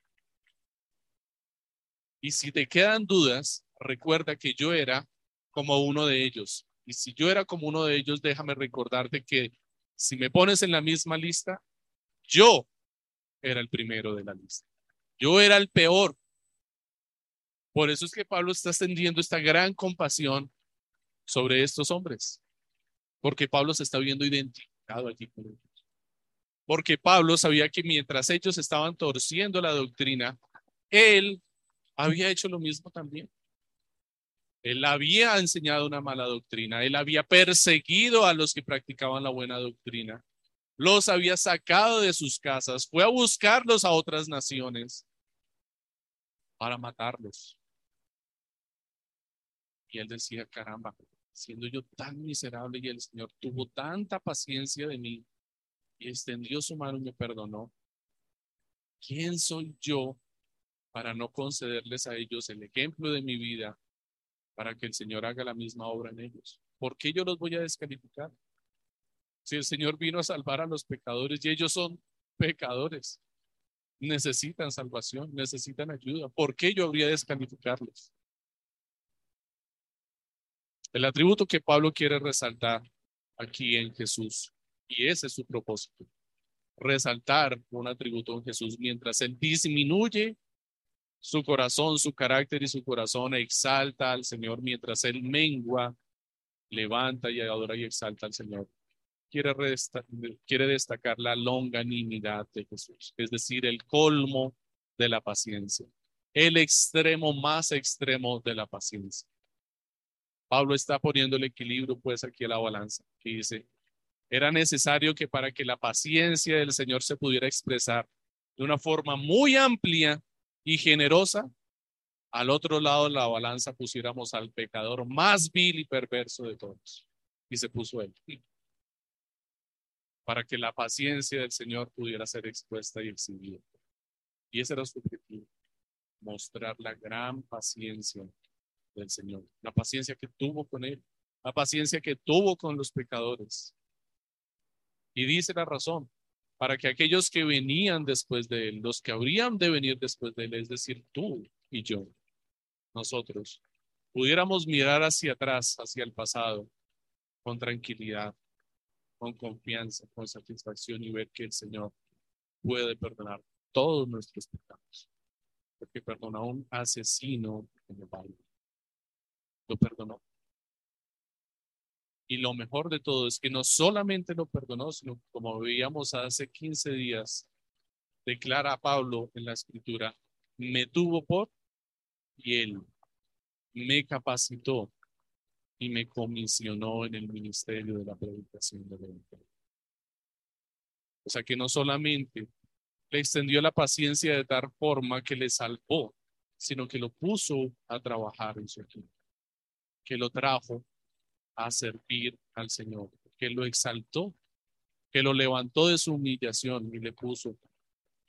[SPEAKER 1] Y si te quedan dudas, recuerda que yo era como uno de ellos. Y si yo era como uno de ellos, déjame recordarte que si me pones en la misma lista, yo era el primero de la lista. Yo era el peor. Por eso es que Pablo está extendiendo esta gran compasión sobre estos hombres, porque Pablo se está viendo identificado aquí con ellos. Porque Pablo sabía que mientras ellos estaban torciendo la doctrina, él había hecho lo mismo también. Él había enseñado una mala doctrina, él había perseguido a los que practicaban la buena doctrina, los había sacado de sus casas, fue a buscarlos a otras naciones para matarlos. Y él decía, caramba, siendo yo tan miserable y el Señor tuvo tanta paciencia de mí y extendió su mano y me perdonó, ¿quién soy yo para no concederles a ellos el ejemplo de mi vida para que el Señor haga la misma obra en ellos? ¿Por qué yo los voy a descalificar? Si el Señor vino a salvar a los pecadores y ellos son pecadores, necesitan salvación, necesitan ayuda, ¿por qué yo habría de descalificarlos? El atributo que Pablo quiere resaltar aquí en Jesús, y ese es su propósito, resaltar un atributo en Jesús mientras él disminuye su corazón, su carácter y su corazón exalta al Señor, mientras él mengua, levanta y adora y exalta al Señor. Quiere, quiere destacar la longanimidad de Jesús, es decir, el colmo de la paciencia, el extremo más extremo de la paciencia. Pablo está poniendo el equilibrio pues aquí a la balanza y dice, era necesario que para que la paciencia del Señor se pudiera expresar de una forma muy amplia y generosa, al otro lado de la balanza pusiéramos al pecador más vil y perverso de todos. Y se puso él. Para que la paciencia del Señor pudiera ser expuesta y exhibida. Y ese era su objetivo, mostrar la gran paciencia del Señor, la paciencia que tuvo con él, la paciencia que tuvo con los pecadores. Y dice la razón, para que aquellos que venían después de él, los que habrían de venir después de él, es decir, tú y yo, nosotros, pudiéramos mirar hacia atrás, hacia el pasado, con tranquilidad, con confianza, con satisfacción y ver que el Señor puede perdonar todos nuestros pecados, porque perdona a un asesino como Pablo lo perdonó. Y lo mejor de todo es que no solamente lo perdonó, sino como veíamos hace 15 días, declara a Pablo en la escritura, me tuvo por y él me capacitó y me comisionó en el ministerio de la predicación de la O sea que no solamente le extendió la paciencia de tal forma que le salvó, sino que lo puso a trabajar en su equipo que lo trajo a servir al Señor, que lo exaltó, que lo levantó de su humillación y le puso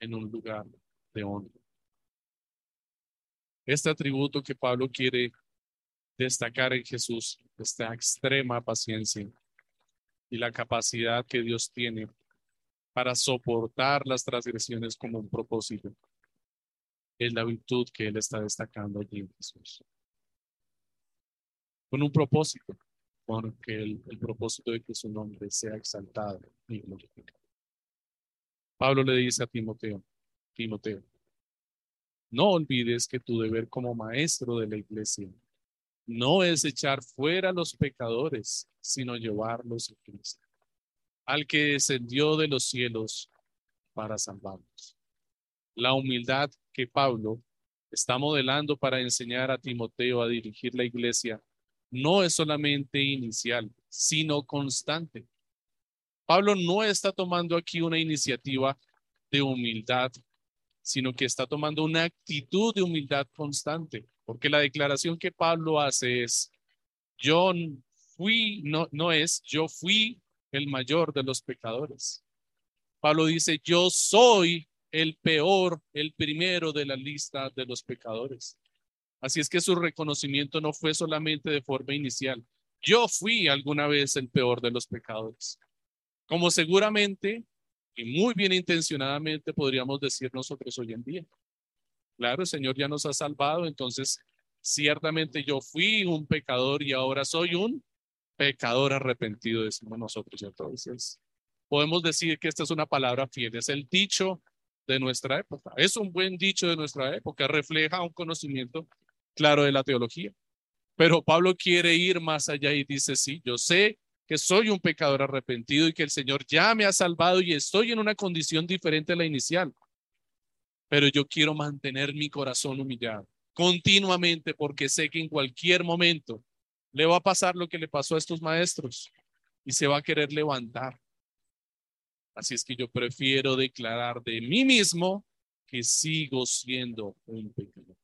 [SPEAKER 1] en un lugar de honra. Este atributo que Pablo quiere destacar en Jesús, esta extrema paciencia y la capacidad que Dios tiene para soportar las transgresiones como un propósito, es la virtud que Él está destacando allí en Jesús con un propósito, con que el, propósito de que su nombre sea exaltado y glorificado. Pablo le dice a Timoteo, Timoteo, no olvides que tu deber como maestro de la iglesia no es echar fuera a los pecadores, sino llevarlos a Cristo, al que descendió de los cielos para salvarlos. la humildad que Pablo está modelando para enseñar a Timoteo a dirigir la iglesia no es solamente inicial, sino constante. Pablo no está tomando aquí una iniciativa de humildad, sino que está tomando una actitud de humildad constante, porque la declaración que Pablo hace es, yo fui, no, no es, yo fui el mayor de los pecadores. Pablo dice, yo soy el peor, el primero de la lista de los pecadores. Así es que su reconocimiento no fue solamente de forma inicial. Yo fui alguna vez el peor de los pecadores. Como seguramente y muy bien intencionadamente podríamos decir nosotros hoy en día. Claro, el Señor ya nos ha salvado, entonces ciertamente yo fui un pecador y ahora soy un pecador arrepentido, decimos nosotros. Entonces, podemos decir que esta es una palabra fiel, es el dicho de nuestra época. Es un buen dicho de nuestra época, refleja un conocimiento claro de la teología. Pero Pablo quiere ir más allá y dice, sí, yo sé que soy un pecador arrepentido y que el Señor ya me ha salvado y estoy en una condición diferente a la inicial. Pero yo quiero mantener mi corazón humillado continuamente porque sé que en cualquier momento le va a pasar lo que le pasó a estos maestros y se va a querer levantar. Así es que yo prefiero declarar de mí mismo que sigo siendo un pecador.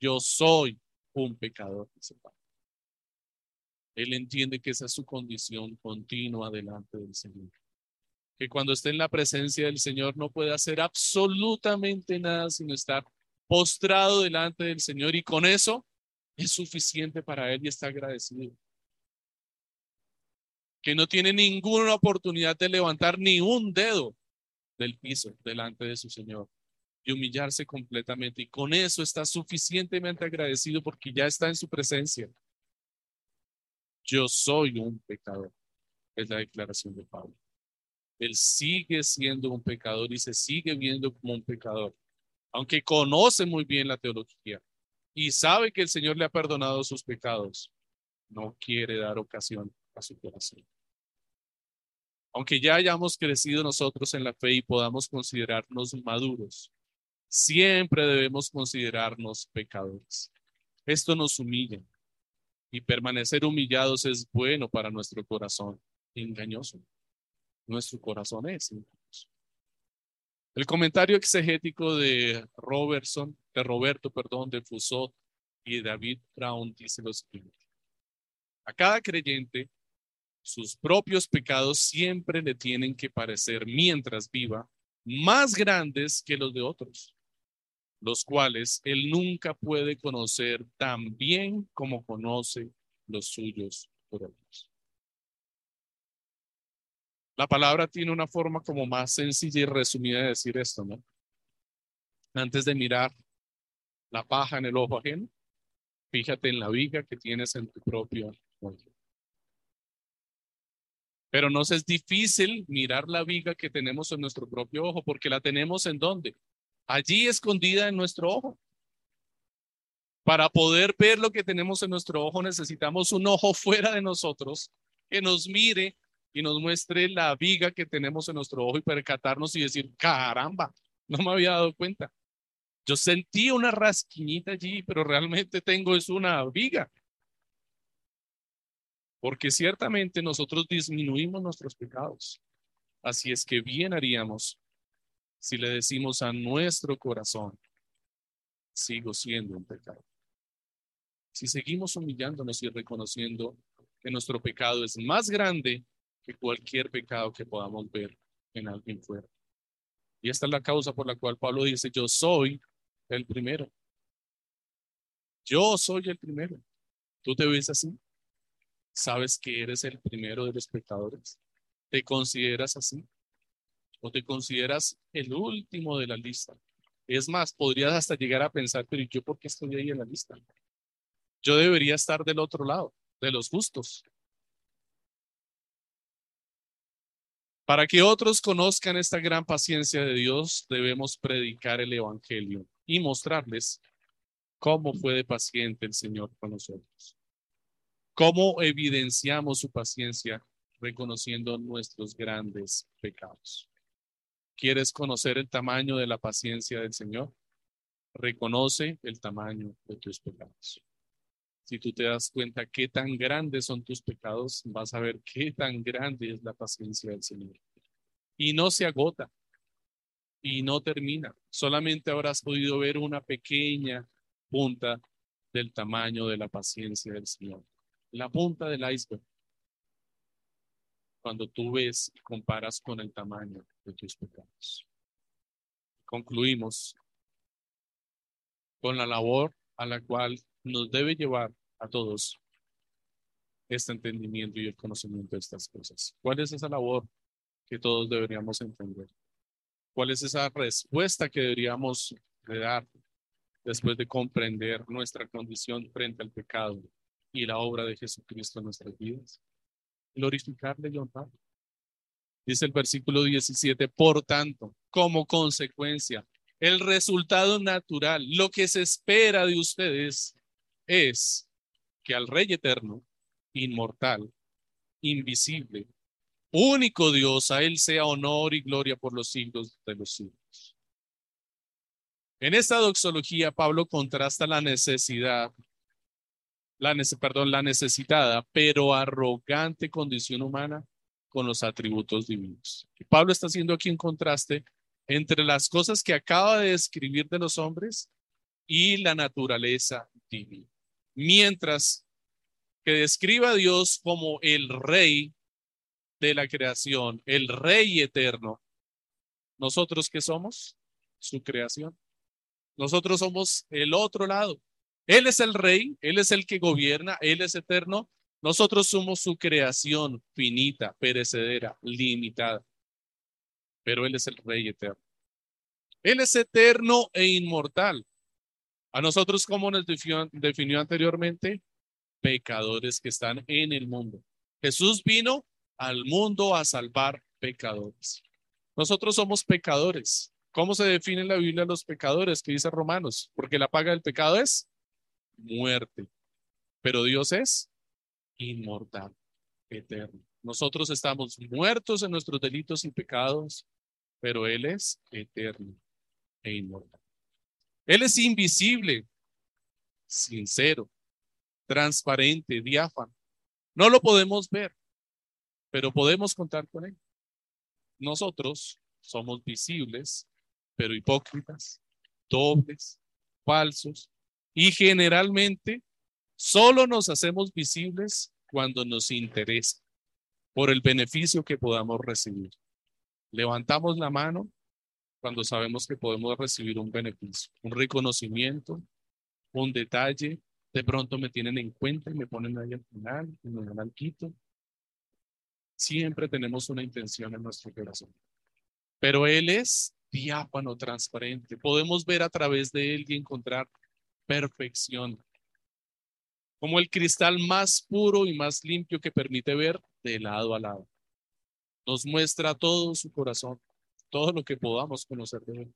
[SPEAKER 1] Yo soy un pecador. Él entiende que esa es su condición continua delante del Señor. Que cuando esté en la presencia del Señor no puede hacer absolutamente nada sino estar postrado delante del Señor y con eso es suficiente para él y está agradecido que no tiene ninguna oportunidad de levantar ni un dedo del piso delante de su Señor y humillarse completamente. Y con eso está suficientemente agradecido porque ya está en su presencia. Yo soy un pecador, es la declaración de Pablo. Él sigue siendo un pecador y se sigue viendo como un pecador, aunque conoce muy bien la teología y sabe que el Señor le ha perdonado sus pecados, no quiere dar ocasión a su corazón. Aunque ya hayamos crecido nosotros en la fe y podamos considerarnos maduros, siempre debemos considerarnos pecadores. Esto nos humilla y permanecer humillados es bueno para nuestro corazón. Engañoso. Nuestro corazón es engañoso. El comentario exegético de Robertson, de Roberto, perdón, de Fusot y David Brown dice lo siguiente. A cada creyente sus propios pecados siempre le tienen que parecer, mientras viva, más grandes que los de otros, los cuales él nunca puede conocer tan bien como conoce los suyos propios. La palabra tiene una forma como más sencilla y resumida de decir esto, ¿no? Antes de mirar la paja en el ojo ajeno, fíjate en la viga que tienes en tu propio ojo. Pero nos es difícil mirar la viga que tenemos en nuestro propio ojo, porque la tenemos en dónde? Allí escondida en nuestro ojo. Para poder ver lo que tenemos en nuestro ojo necesitamos un ojo [laughs] fuera de nosotros que nos mire y nos muestre la viga que tenemos en nuestro ojo y percatarnos y decir, caramba, no me había dado cuenta. Yo sentí una rasquiñita allí, pero realmente tengo es una viga porque ciertamente nosotros disminuimos nuestros pecados. Así es que bien haríamos si le decimos a nuestro corazón, sigo siendo un pecado. Si seguimos humillándonos y reconociendo que nuestro pecado es más grande que cualquier pecado que podamos ver en alguien fuera. Y esta es la causa por la cual Pablo dice, yo soy el primero. Yo soy el primero. ¿Tú te ves así? ¿Sabes que eres el primero de los pecadores? ¿Te consideras así? ¿O te consideras el último de la lista? Es más, podrías hasta llegar a pensar, pero yo por qué estoy ahí en la lista? Yo debería estar del otro lado, de los justos. Para que otros conozcan esta gran paciencia de Dios, debemos predicar el Evangelio y mostrarles cómo fue de paciente el Señor con nosotros. ¿Cómo evidenciamos su paciencia reconociendo nuestros grandes pecados? ¿Quieres conocer el tamaño de la paciencia del Señor? Reconoce el tamaño de tus pecados. Si tú te das cuenta qué tan grandes son tus pecados, vas a ver qué tan grande es la paciencia del Señor. Y no se agota y no termina. Solamente habrás podido ver una pequeña punta del tamaño de la paciencia del Señor. La punta del iceberg. Cuando tú ves y comparas con el tamaño de tus pecados. Concluimos con la labor a la cual nos debe llevar a todos este entendimiento y el conocimiento de estas cosas. ¿Cuál es esa labor que todos deberíamos entender? ¿Cuál es esa respuesta que deberíamos dar después de comprender nuestra condición frente al pecado y la obra de Jesucristo en nuestras vidas? Glorificarle. Dice el versículo 17, por tanto, como consecuencia, el resultado natural, lo que se espera de ustedes es que al Rey eterno, inmortal, invisible, único Dios, a Él sea honor y gloria por los siglos de los siglos. En esta doxología, Pablo contrasta la necesidad, la, perdón, la necesitada, pero arrogante condición humana con los atributos divinos. Y Pablo está haciendo aquí un contraste entre las cosas que acaba de describir de los hombres y la naturaleza divina mientras que describa a Dios como el rey de la creación, el rey eterno. ¿Nosotros qué somos? Su creación. Nosotros somos el otro lado. Él es el rey, Él es el que gobierna, Él es eterno. Nosotros somos su creación finita, perecedera, limitada. Pero Él es el rey eterno. Él es eterno e inmortal. A nosotros, como nos definió, anteriormente, pecadores que están en el mundo. Jesús vino al mundo a salvar pecadores. Nosotros somos pecadores. ¿Cómo se define en la Biblia los pecadores? Que dice Romanos, porque la paga del pecado es muerte. Pero Dios es inmortal, eterno. Nosotros estamos muertos en nuestros delitos y pecados, pero Él es eterno e inmortal. Él es invisible, sincero, transparente, diáfano. No lo podemos ver, pero podemos contar con Él. Nosotros somos visibles, pero hipócritas, dobles, falsos, y generalmente solo nos hacemos visibles cuando nos interesa, por el beneficio que podamos recibir. Levantamos la mano cuando sabemos que podemos recibir un beneficio, un reconocimiento, un detalle, de pronto me tienen en cuenta y me ponen ahí al final, y me dan quito. Siempre tenemos una intención en nuestro corazón. Pero Él es diáfano, transparente. Podemos ver a través de Él y encontrar perfección. Como el cristal más puro y más limpio que permite ver de lado a lado. Nos muestra todo su corazón todo lo que podamos conocer de Él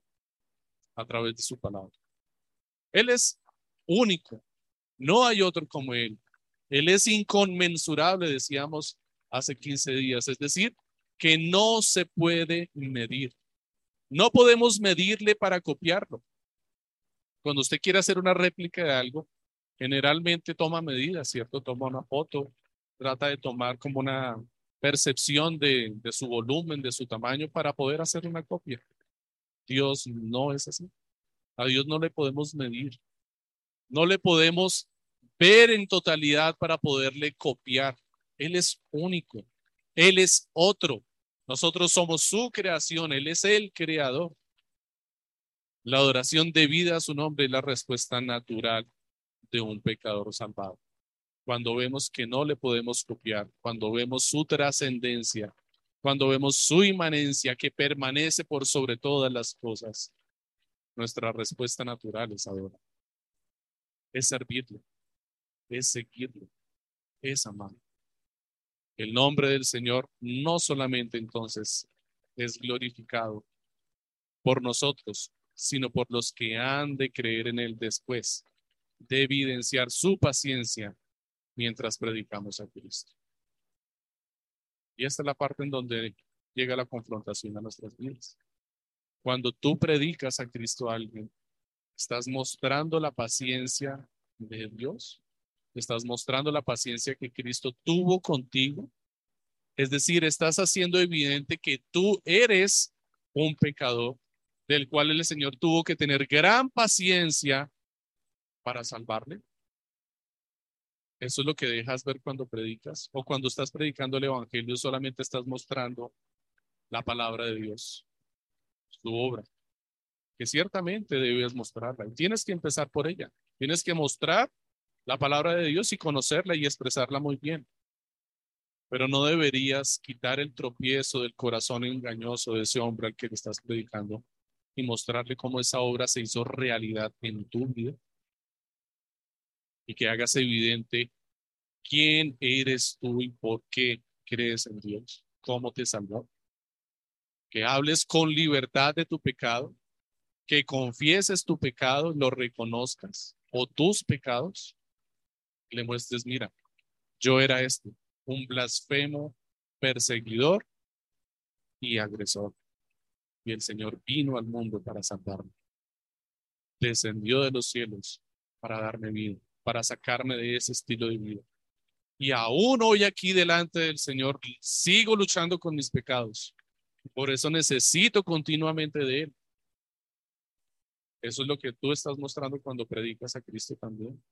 [SPEAKER 1] a través de su palabra. Él es único, no hay otro como Él. Él es inconmensurable, decíamos hace 15 días, es decir, que no se puede medir. No podemos medirle para copiarlo. Cuando usted quiere hacer una réplica de algo, generalmente toma medidas, ¿cierto? Toma una foto, trata de tomar como una percepción de, su volumen, de su tamaño para poder hacer una copia. Dios no es así. A Dios no le podemos medir. No le podemos ver en totalidad para poderle copiar. Él es único. Él es otro. Nosotros somos su creación. Él es el creador. La adoración debida a su nombre es la respuesta natural de un pecador salvado cuando vemos que no le podemos copiar, cuando vemos su trascendencia, cuando vemos su inmanencia que permanece por sobre todas las cosas, nuestra respuesta natural es adorar, es servirle, es seguirle, es amar. El nombre del Señor no solamente entonces es glorificado por nosotros, sino por los que han de creer en Él después, de evidenciar su paciencia mientras predicamos a Cristo. Y esta es la parte en donde llega la confrontación a nuestras vidas. Cuando tú predicas a Cristo a alguien, estás mostrando la paciencia de Dios, estás mostrando la paciencia que Cristo tuvo contigo. Es decir, estás haciendo evidente que tú eres un pecador del cual el Señor tuvo que tener gran paciencia para salvarle. Eso es lo que dejas ver cuando predicas o cuando estás predicando el Evangelio, solamente estás mostrando la palabra de Dios, su obra, que ciertamente debes mostrarla. Tienes que empezar por ella. Tienes que mostrar la palabra de Dios y conocerla y expresarla muy bien. Pero no deberías quitar el tropiezo del corazón engañoso de ese hombre al que le estás predicando y mostrarle cómo esa obra se hizo realidad en tu vida y que hagas evidente quién eres tú y por qué crees en Dios, cómo te salvó. Que hables con libertad de tu pecado, que confieses tu pecado, lo reconozcas o tus pecados, le muestres, mira, yo era este, un blasfemo, perseguidor y agresor. Y el Señor vino al mundo para salvarme. Descendió de los cielos para darme vida para sacarme de ese estilo de vida. Y aún hoy aquí delante del Señor sigo luchando con mis pecados. Por eso necesito continuamente de Él. Eso es lo que tú estás mostrando cuando predicas a Cristo también.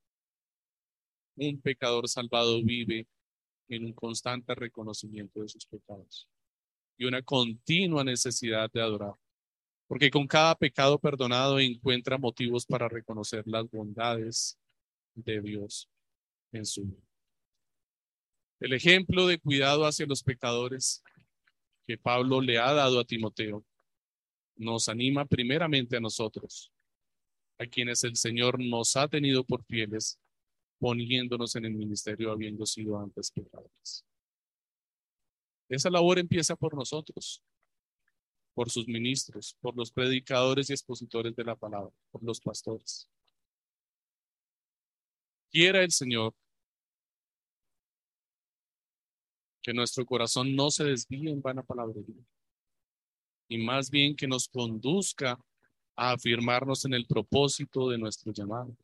[SPEAKER 1] Un pecador salvado vive en un constante reconocimiento de sus pecados y una continua necesidad de adorar. Porque con cada pecado perdonado encuentra motivos para reconocer las bondades de Dios en su vida. El ejemplo de cuidado hacia los pecadores que Pablo le ha dado a Timoteo nos anima primeramente a nosotros, a quienes el Señor nos ha tenido por fieles, poniéndonos en el ministerio habiendo sido antes pecadores. Esa labor empieza por nosotros, por sus ministros, por los predicadores y expositores de la palabra, por los pastores. Quiera el Señor que nuestro corazón no se desvíe en vana palabrería y más bien que nos conduzca a afirmarnos en el propósito de nuestro llamado.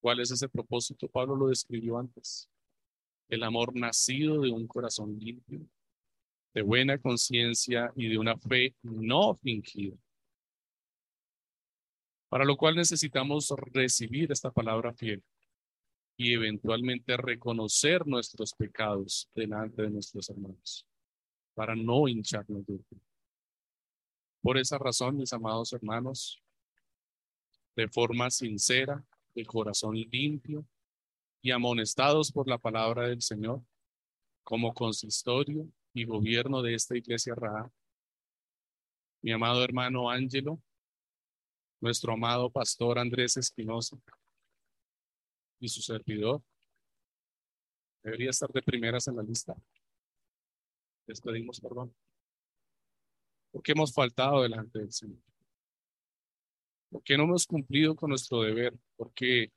[SPEAKER 1] ¿Cuál es ese propósito? Pablo lo describió antes. El amor nacido de un corazón limpio, de buena conciencia y de una fe no fingida. Para lo cual necesitamos recibir esta palabra fiel y eventualmente reconocer nuestros pecados delante de nuestros hermanos para no hincharnos de Por esa razón, mis amados hermanos, de forma sincera, de corazón limpio y amonestados por la palabra del Señor, como consistorio y gobierno de esta iglesia Ra, mi amado hermano Ángelo, nuestro amado pastor Andrés Espinosa, y su servidor. Debería estar de primeras en la lista. Les pedimos perdón. Porque hemos faltado delante del Señor. Porque no hemos cumplido con nuestro deber. Porque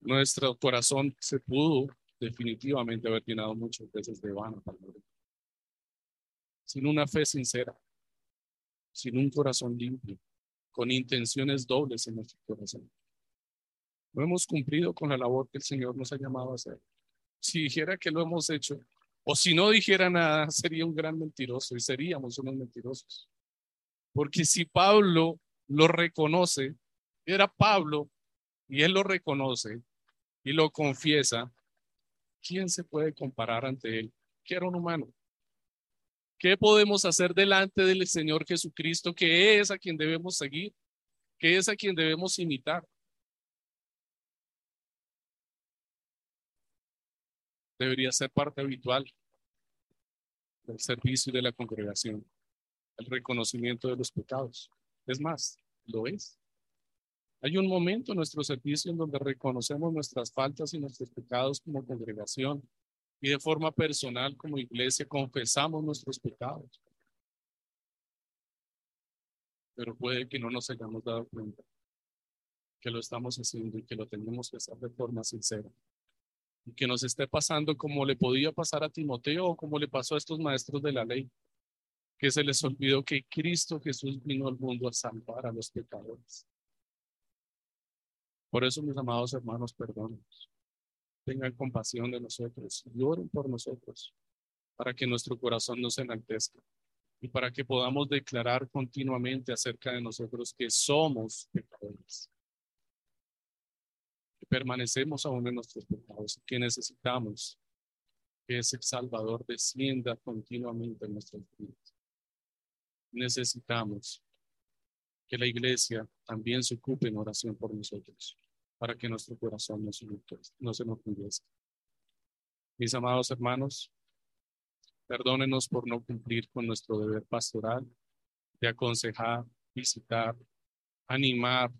[SPEAKER 1] nuestro corazón se pudo definitivamente haber llenado muchas veces de vano. Sin una fe sincera. Sin un corazón limpio. Con intenciones dobles en nuestro corazón. No hemos cumplido con la labor que el Señor nos ha llamado a hacer. Si dijera que lo hemos hecho, o si no dijera nada, [laughs] sería un gran mentiroso y seríamos unos mentirosos. Porque si Pablo lo reconoce, era Pablo, y él lo reconoce y lo confiesa, ¿quién se puede comparar ante él? Que era un humano. ¿Qué podemos hacer delante del Señor Jesucristo, que es a quien debemos seguir, que es a quien debemos imitar? debería ser parte habitual del servicio y de la congregación, el reconocimiento de los pecados. Es más, lo es. Hay un momento en nuestro servicio en donde reconocemos nuestras faltas y nuestros pecados como congregación y de forma personal como iglesia confesamos nuestros pecados. Pero puede que no nos hayamos dado cuenta que lo estamos haciendo y que lo tenemos que hacer de forma sincera que nos esté pasando como le podía pasar a Timoteo o como le pasó a estos maestros de la ley, que se les olvidó que Cristo Jesús vino al mundo a salvar a los pecadores. Por eso, mis amados hermanos, perdónenos. Tengan compasión de nosotros y oren por nosotros para que nuestro corazón no se enaltezca y para que podamos declarar continuamente acerca de nosotros que somos pecadores, que permanecemos aún en nuestros pecados que necesitamos que ese Salvador descienda continuamente en nuestras vidas. Necesitamos que la iglesia también se ocupe en oración por nosotros, para que nuestro corazón no se, no se Mis amados hermanos, Perdónenos por no cumplir con nuestro deber pastoral de aconsejar, visitar, animar,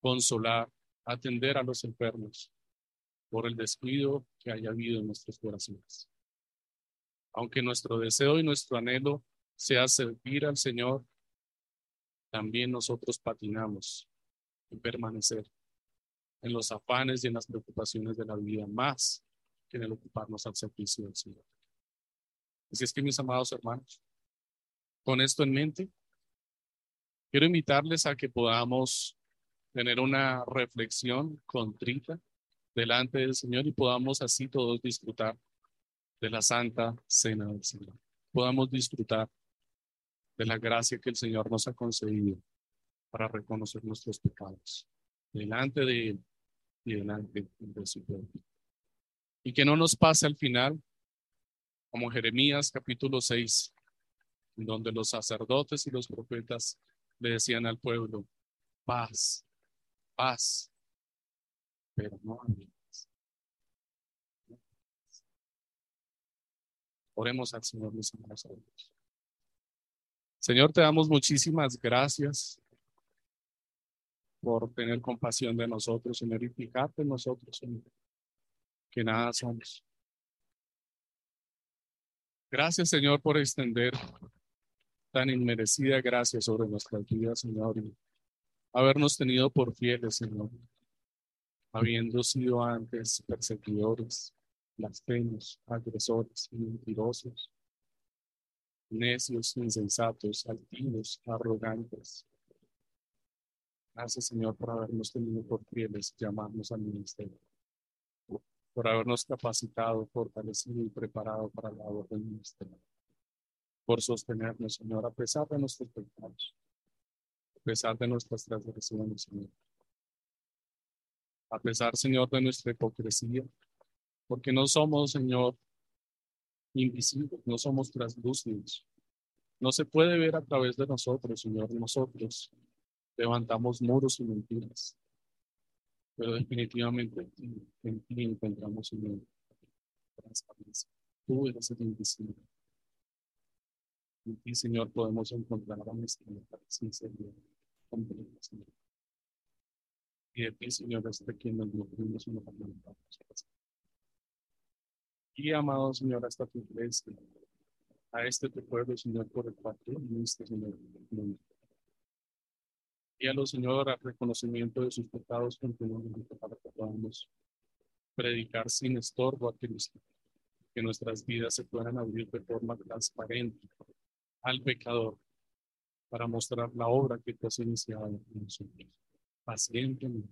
[SPEAKER 1] consolar, atender a los enfermos por el descuido que haya habido en nuestros corazones. Aunque nuestro deseo y nuestro anhelo sea servir al Señor, también nosotros patinamos en permanecer en los afanes y en las preocupaciones de la vida más que en el ocuparnos al servicio del Señor. Así es que mis amados hermanos, con esto en mente, quiero invitarles a que podamos tener una reflexión contrita delante del Señor y podamos así todos disfrutar de la santa cena del Señor. Podamos disfrutar de la gracia que el Señor nos ha concedido para reconocer nuestros pecados delante de Él y delante de su pueblo. Y que no nos pase al final como Jeremías capítulo 6, donde los sacerdotes y los profetas le decían al pueblo, paz, paz, pero no paz. Oremos al Señor, mis amados Señor, te damos muchísimas gracias por tener compasión de nosotros, Señor, y fijarte en nosotros, Señor, que nada somos. Gracias, Señor, por extender tan inmerecida gracia sobre nuestras vidas, Señor, y habernos tenido por fieles, Señor, habiendo sido antes perseguidores, blasfemos, agresores, mentirosos, necios, insensatos, altivos, arrogantes. Gracias, Señor, por habernos tenido por fieles llamarnos al ministerio. Por habernos capacitado, fortalecido y preparado para la labor del ministerio, por sostenernos, Señor, a pesar de nuestros pecados, a pesar de nuestras transgresiones, Señor, a pesar, Señor, de nuestra hipocresía, porque no somos, Señor, invisibles, no somos translúcidos. No se puede ver a través de nosotros, Señor. Nosotros levantamos muros y mentiras pero definitivamente en ti encontramos una transparencia. Tú eres el invisible. En ti, Señor, podemos encontrar honestidad, sinceridad, comprensión. Señor. Y de ti, Señor, es de quien nos nutrimos y nos alimentamos. Y amado Señor, hasta tu iglesia, a este tu pueblo, Señor, por el cual tú viniste, Señor, los Señor, al reconocimiento de sus pecados continuamente para que podamos predicar sin estorbo a Cristo, que nuestras vidas se puedan abrir de forma transparente al pecador para mostrar la obra que tú has iniciado en nosotros. Pacientemente.